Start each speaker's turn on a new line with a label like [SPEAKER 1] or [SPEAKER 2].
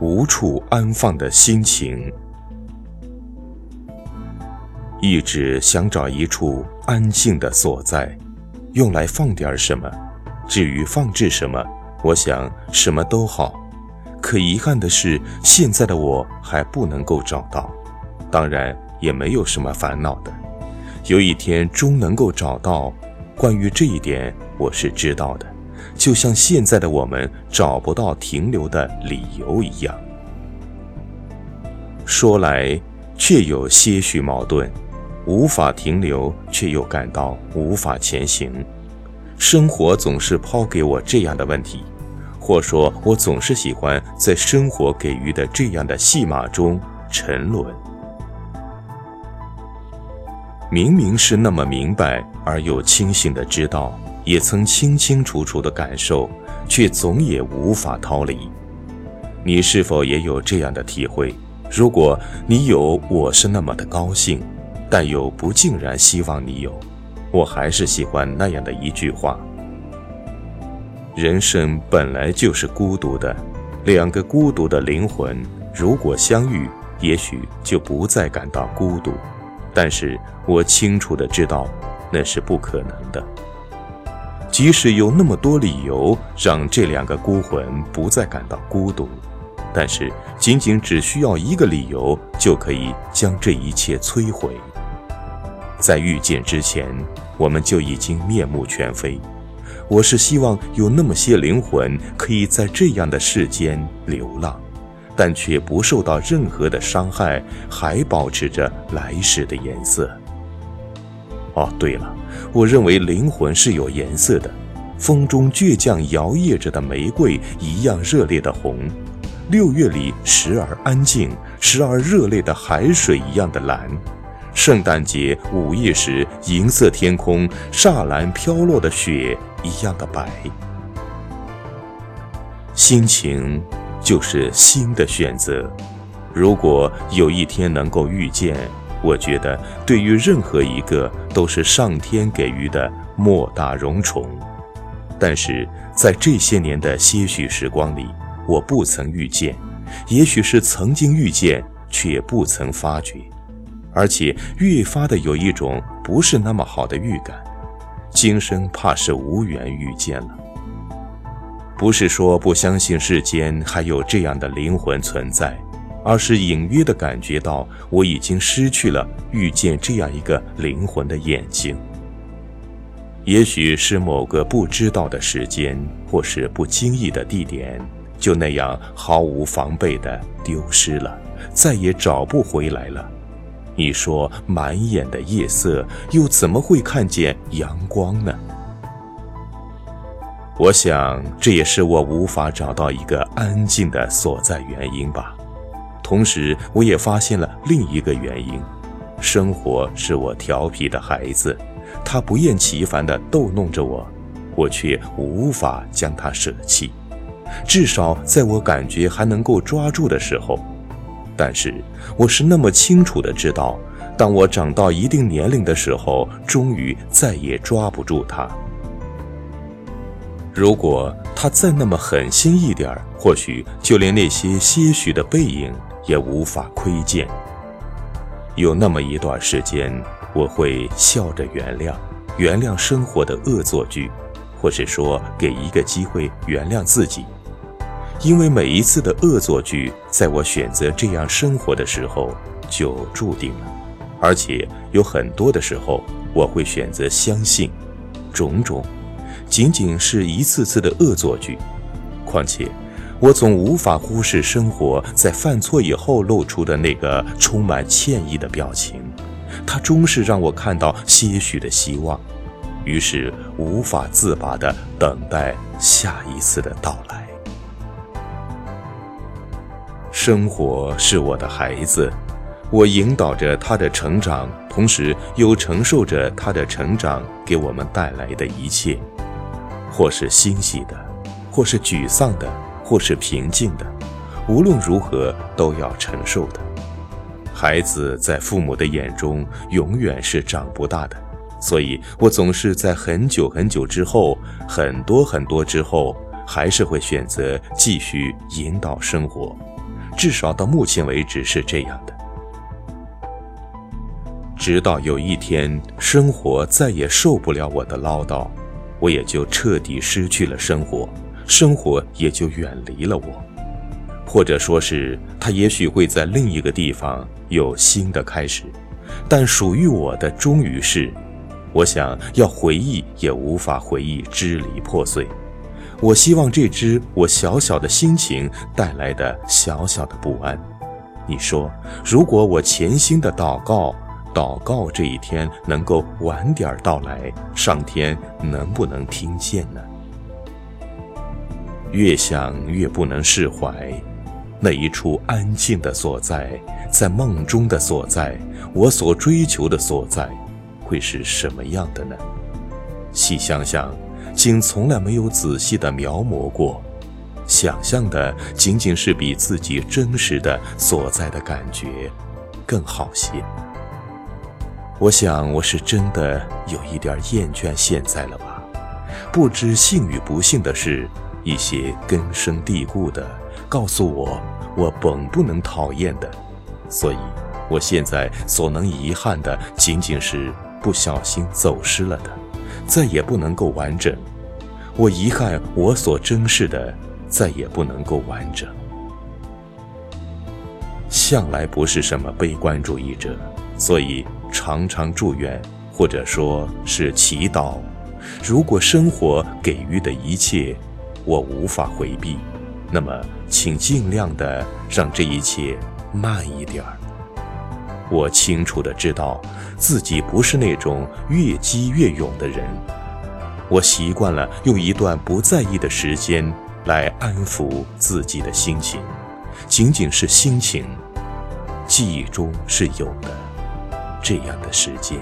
[SPEAKER 1] 无处安放的心情。一直想找一处安静的所在，用来放点什么。至于放置什么，我想什么都好。可遗憾的是，现在的我还不能够找到。当然，也没有什么烦恼的。有一天终能够找到。关于这一点，我是知道的。就像现在的我们找不到停留的理由一样。说来，却有些许矛盾。无法停留，却又感到无法前行。生活总是抛给我这样的问题，或说，我总是喜欢在生活给予的这样的戏码中沉沦。明明是那么明白而又清醒的知道，也曾清清楚楚的感受，却总也无法逃离。你是否也有这样的体会？如果你有，我是那么的高兴。但又不竟然希望你有，我还是喜欢那样的一句话：人生本来就是孤独的，两个孤独的灵魂如果相遇，也许就不再感到孤独。但是我清楚的知道，那是不可能的。即使有那么多理由让这两个孤魂不再感到孤独，但是仅仅只需要一个理由，就可以将这一切摧毁。在遇见之前，我们就已经面目全非。我是希望有那么些灵魂可以在这样的世间流浪，但却不受到任何的伤害，还保持着来时的颜色。哦，对了，我认为灵魂是有颜色的，风中倔强摇曳着的玫瑰一样热烈的红，六月里时而安静、时而热烈的海水一样的蓝。圣诞节午夜时，银色天空、刹蓝飘落的雪一样的白。心情就是新的选择。如果有一天能够遇见，我觉得对于任何一个都是上天给予的莫大荣宠。但是在这些年的些许时光里，我不曾遇见，也许是曾经遇见，却不曾发觉。而且越发的有一种不是那么好的预感，今生怕是无缘遇见了。不是说不相信世间还有这样的灵魂存在，而是隐约的感觉到我已经失去了遇见这样一个灵魂的眼睛。也许是某个不知道的时间，或是不经意的地点，就那样毫无防备的丢失了，再也找不回来了。你说满眼的夜色，又怎么会看见阳光呢？我想这也是我无法找到一个安静的所在原因吧。同时，我也发现了另一个原因：生活是我调皮的孩子，他不厌其烦地逗弄着我，我却无法将他舍弃，至少在我感觉还能够抓住的时候。但是，我是那么清楚的知道，当我长到一定年龄的时候，终于再也抓不住他。如果他再那么狠心一点或许就连那些些许的背影也无法窥见。有那么一段时间，我会笑着原谅，原谅生活的恶作剧，或是说给一个机会原谅自己。因为每一次的恶作剧，在我选择这样生活的时候就注定了，而且有很多的时候，我会选择相信，种种，仅仅是一次次的恶作剧。况且，我总无法忽视生活在犯错以后露出的那个充满歉意的表情，它终是让我看到些许的希望，于是无法自拔地等待下一次的到来。生活是我的孩子，我引导着他的成长，同时又承受着他的成长给我们带来的一切，或是欣喜的，或是沮丧的，或是平静的，无论如何都要承受的。孩子在父母的眼中永远是长不大的，所以我总是在很久很久之后，很多很多之后，还是会选择继续引导生活。至少到目前为止是这样的。直到有一天，生活再也受不了我的唠叨，我也就彻底失去了生活，生活也就远离了我。或者说是，他也许会在另一个地方有新的开始，但属于我的终于是，我想要回忆也无法回忆，支离破碎。我希望这只我小小的心情带来的小小的不安。你说，如果我潜心的祷告，祷告这一天能够晚点到来，上天能不能听见呢？越想越不能释怀。那一处安静的所在，在梦中的所在，我所追求的所在，会是什么样的呢？细想想，竟从来没有仔细的描摹过，想象的仅仅是比自己真实的所在的感觉更好些。我想，我是真的有一点厌倦现在了吧？不知幸与不幸的是，一些根深蒂固的。告诉我，我本不能讨厌的，所以，我现在所能遗憾的，仅仅是不小心走失了的，再也不能够完整。我遗憾我所珍视的，再也不能够完整。向来不是什么悲观主义者，所以常常祝愿，或者说是祈祷，如果生活给予的一切，我无法回避。那么，请尽量的让这一切慢一点儿。我清楚的知道自己不是那种越激越勇的人。我习惯了用一段不在意的时间来安抚自己的心情，仅仅是心情。记忆中是有的这样的时间。